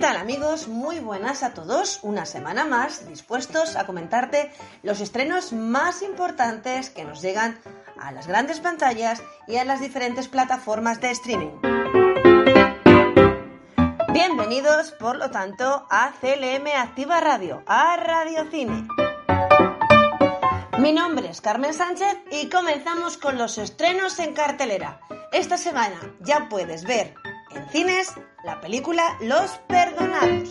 tal amigos? Muy buenas a todos. Una semana más dispuestos a comentarte los estrenos más importantes que nos llegan a las grandes pantallas y a las diferentes plataformas de streaming. Bienvenidos, por lo tanto, a CLM Activa Radio, a Radio Cine. Mi nombre es Carmen Sánchez y comenzamos con los estrenos en cartelera. Esta semana ya puedes ver en cines la película Los Perdonados.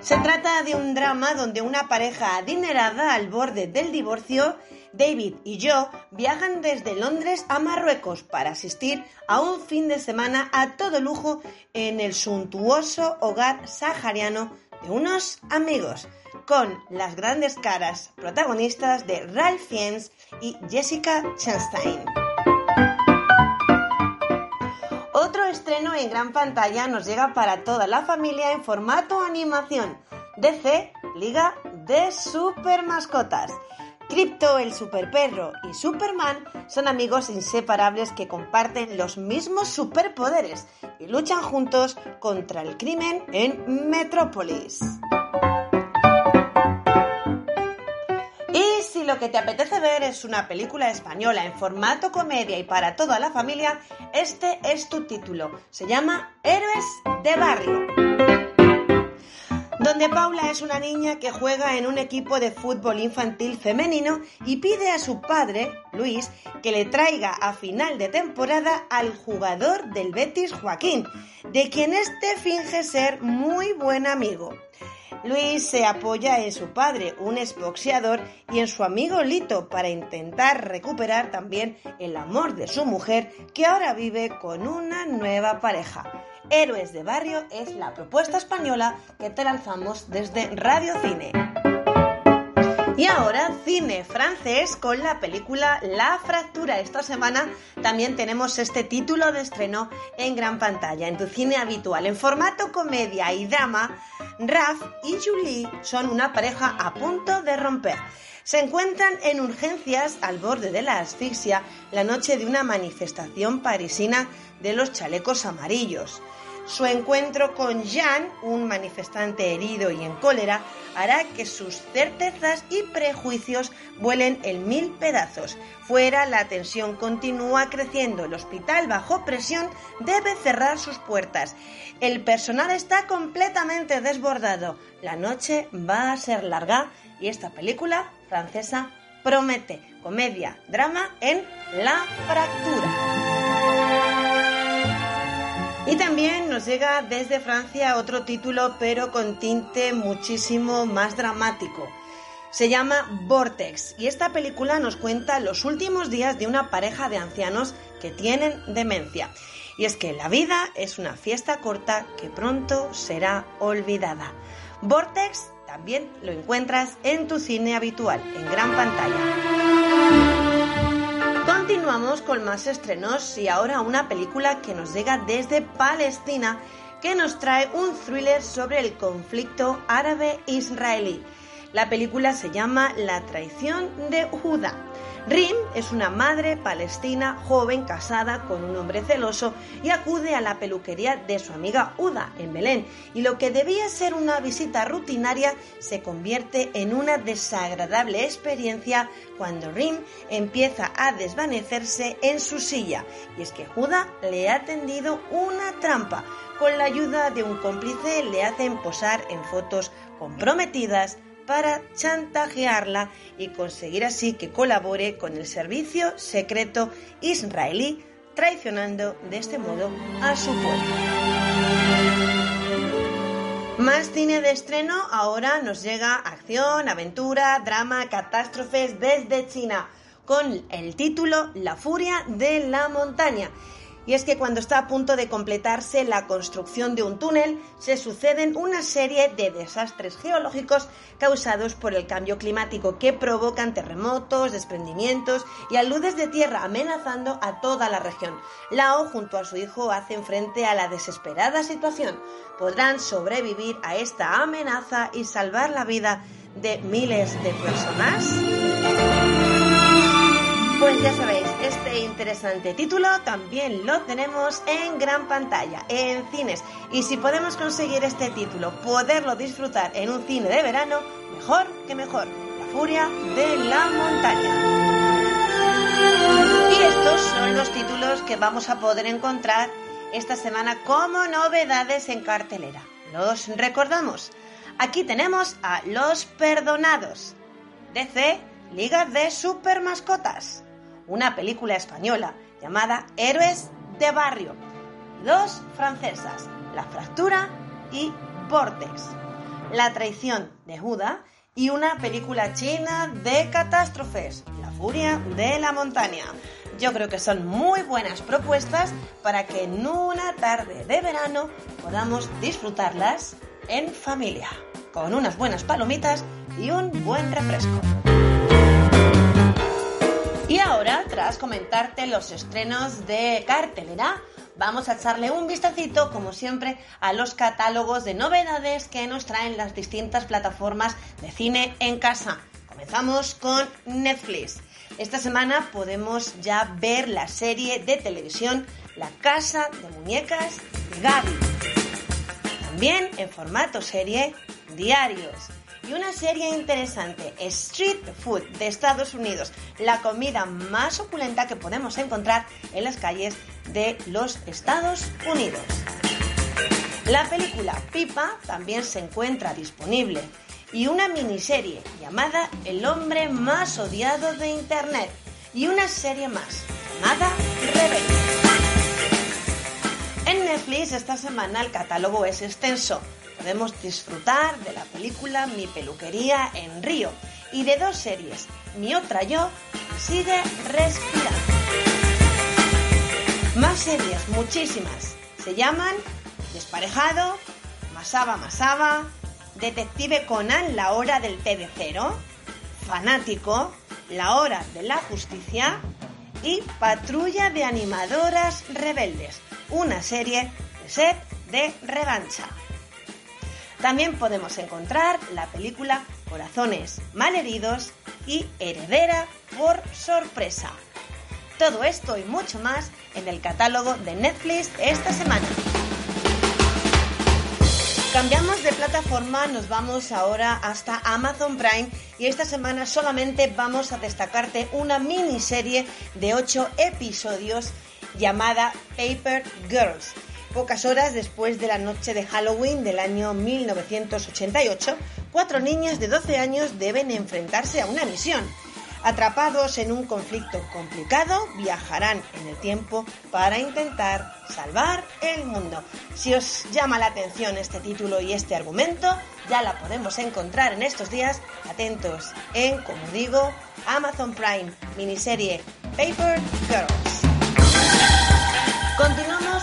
Se trata de un drama donde una pareja adinerada al borde del divorcio, David y yo, viajan desde Londres a Marruecos para asistir a un fin de semana a todo lujo en el suntuoso hogar sahariano de unos amigos, con las grandes caras protagonistas de Ralph Fiennes y Jessica Chastain. Estreno en gran pantalla nos llega para toda la familia en formato animación. DC, Liga de Super Mascotas. Crypto, el superperro y Superman son amigos inseparables que comparten los mismos superpoderes y luchan juntos contra el crimen en Metrópolis. Lo que te apetece ver es una película española en formato comedia y para toda la familia, este es tu título. Se llama Héroes de Barrio donde Paula es una niña que juega en un equipo de fútbol infantil femenino y pide a su padre, Luis, que le traiga a final de temporada al jugador del Betis, Joaquín, de quien este finge ser muy buen amigo. Luis se apoya en su padre, un exboxeador, y en su amigo Lito para intentar recuperar también el amor de su mujer, que ahora vive con una nueva pareja. Héroes de Barrio es la propuesta española que te lanzamos desde Radio Cine. Y ahora cine francés con la película La Fractura. Esta semana también tenemos este título de estreno en gran pantalla, en tu cine habitual. En formato comedia y drama, Raf y Julie son una pareja a punto de romper. Se encuentran en urgencias al borde de la asfixia la noche de una manifestación parisina de los chalecos amarillos. Su encuentro con Jean, un manifestante herido y en cólera, hará que sus certezas y prejuicios vuelen en mil pedazos. Fuera, la tensión continúa creciendo. El hospital, bajo presión, debe cerrar sus puertas. El personal está completamente desbordado. La noche va a ser larga y esta película francesa promete comedia, drama en La Fractura. Y también nos llega desde Francia otro título, pero con tinte muchísimo más dramático. Se llama Vortex y esta película nos cuenta los últimos días de una pareja de ancianos que tienen demencia. Y es que la vida es una fiesta corta que pronto será olvidada. Vortex también lo encuentras en tu cine habitual, en gran pantalla. Continuamos con más estrenos y ahora una película que nos llega desde Palestina que nos trae un thriller sobre el conflicto árabe-israelí. La película se llama La traición de Judá. Rim es una madre palestina joven casada con un hombre celoso y acude a la peluquería de su amiga Uda en Belén y lo que debía ser una visita rutinaria se convierte en una desagradable experiencia cuando Rim empieza a desvanecerse en su silla y es que Judá le ha tendido una trampa. Con la ayuda de un cómplice le hacen posar en fotos comprometidas para chantajearla y conseguir así que colabore con el servicio secreto israelí, traicionando de este modo a su pueblo. Más cine de estreno, ahora nos llega acción, aventura, drama, catástrofes desde China, con el título La furia de la montaña. Y es que cuando está a punto de completarse la construcción de un túnel, se suceden una serie de desastres geológicos causados por el cambio climático que provocan terremotos, desprendimientos y aludes de tierra amenazando a toda la región. Lao junto a su hijo hacen frente a la desesperada situación. ¿Podrán sobrevivir a esta amenaza y salvar la vida de miles de personas? Pues ya sabéis, este interesante título también lo tenemos en gran pantalla, en cines. Y si podemos conseguir este título, poderlo disfrutar en un cine de verano, mejor que mejor. La furia de la montaña. Y estos son los títulos que vamos a poder encontrar esta semana como novedades en cartelera. Los recordamos. Aquí tenemos a Los Perdonados. DC, Liga de Super Mascotas. Una película española llamada Héroes de Barrio. Dos francesas, La Fractura y Vortex. La traición de Judas y una película china de catástrofes, La Furia de la Montaña. Yo creo que son muy buenas propuestas para que en una tarde de verano podamos disfrutarlas en familia, con unas buenas palomitas y un buen refresco. Tras comentarte los estrenos de cartelera, vamos a echarle un vistacito, como siempre, a los catálogos de novedades que nos traen las distintas plataformas de cine en casa. Comenzamos con Netflix. Esta semana podemos ya ver la serie de televisión La Casa de Muñecas Gaby. También en formato serie Diarios. Y una serie interesante, Street Food de Estados Unidos, la comida más opulenta que podemos encontrar en las calles de los Estados Unidos. La película Pipa también se encuentra disponible y una miniserie llamada El hombre más odiado de Internet y una serie más llamada Rebelde. En Netflix esta semana el catálogo es extenso. Podemos disfrutar de la película Mi peluquería en Río y de dos series, Mi otra yo Sigue respirando. Más series, muchísimas. Se llaman Desparejado, Masaba Masaba, Detective Conan, la hora del té de cero, Fanático, la hora de la justicia y Patrulla de Animadoras Rebeldes, una serie de set de revancha. También podemos encontrar la película Corazones Malheridos y Heredera por sorpresa. Todo esto y mucho más en el catálogo de Netflix esta semana. Cambiamos de plataforma, nos vamos ahora hasta Amazon Prime y esta semana solamente vamos a destacarte una miniserie de 8 episodios llamada Paper Girls. Pocas horas después de la noche de Halloween del año 1988, cuatro niñas de 12 años deben enfrentarse a una misión Atrapados en un conflicto complicado, viajarán en el tiempo para intentar salvar el mundo. Si os llama la atención este título y este argumento, ya la podemos encontrar en estos días, atentos en, como digo, Amazon Prime, miniserie Paper Girls.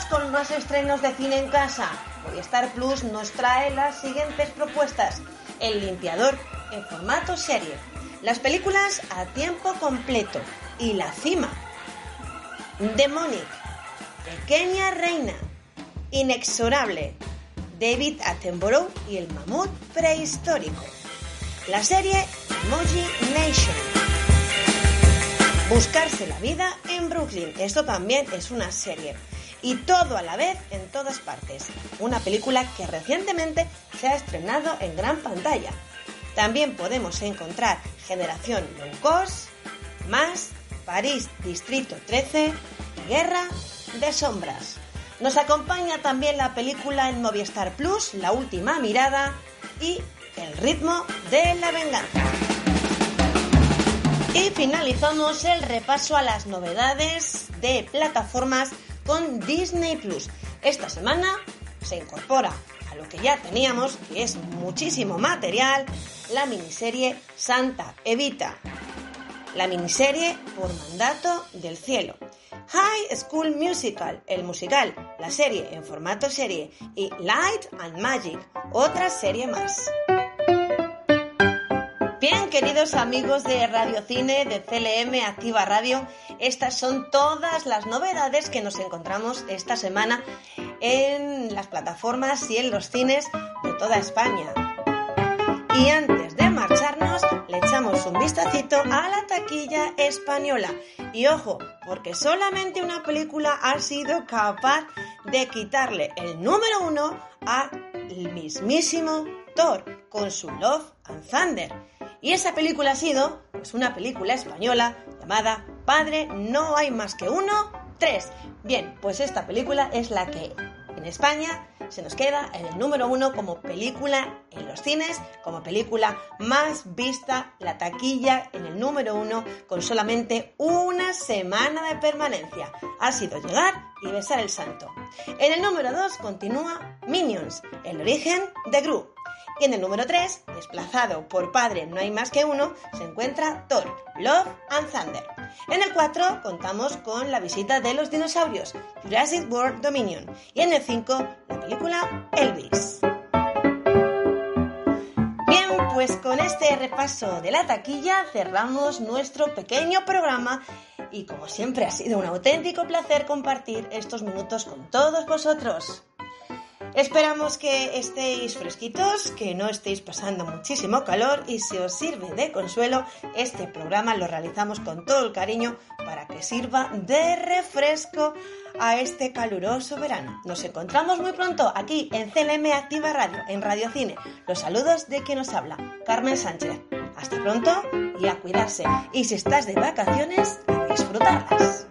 Con más estrenos de cine en casa. Star Plus nos trae las siguientes propuestas. El limpiador en formato serie las películas a tiempo completo y La Cima, Demonic, Pequeña Reina, Inexorable, David Attenborough y el mamut prehistórico. La serie Emoji Nation. Buscarse la vida en Brooklyn. Esto también es una serie. Y todo a la vez en todas partes. Una película que recientemente se ha estrenado en gran pantalla. También podemos encontrar Generación Low más París Distrito 13 Guerra de Sombras. Nos acompaña también la película en Movistar Plus, La Última Mirada y El ritmo de la venganza. Y finalizamos el repaso a las novedades de plataformas con Disney Plus. Esta semana se incorpora a lo que ya teníamos, que es muchísimo material, la miniserie Santa Evita. La miniserie por mandato del cielo. High School Musical, el musical, la serie en formato serie y Light and Magic, otra serie más. Bien, queridos amigos de Radio Cine, de CLM Activa Radio, estas son todas las novedades que nos encontramos esta semana en las plataformas y en los cines de toda España. Y antes de marcharnos, le echamos un vistacito a la taquilla española. Y ojo, porque solamente una película ha sido capaz de quitarle el número uno a el mismísimo Thor con su Love and Thunder. Y esa película ha sido, pues, una película española llamada Padre, no hay más que uno, tres. Bien, pues esta película es la que en España se nos queda en el número uno como película en los cines, como película más vista, la taquilla en el número uno con solamente una semana de permanencia. Ha sido llegar y besar el santo. En el número dos continúa Minions, el origen de Gru. Y en el número 3, desplazado por padre no hay más que uno, se encuentra Thor, Love and Thunder. En el 4 contamos con la visita de los dinosaurios, Jurassic World Dominion. Y en el 5, la película Elvis. Bien, pues con este repaso de la taquilla cerramos nuestro pequeño programa y como siempre ha sido un auténtico placer compartir estos minutos con todos vosotros. Esperamos que estéis fresquitos, que no estéis pasando muchísimo calor y si os sirve de consuelo, este programa lo realizamos con todo el cariño para que sirva de refresco a este caluroso verano. Nos encontramos muy pronto aquí en CLM Activa Radio, en Radio Cine. Los saludos de quien nos habla, Carmen Sánchez. Hasta pronto y a cuidarse. Y si estás de vacaciones, a disfrutarlas.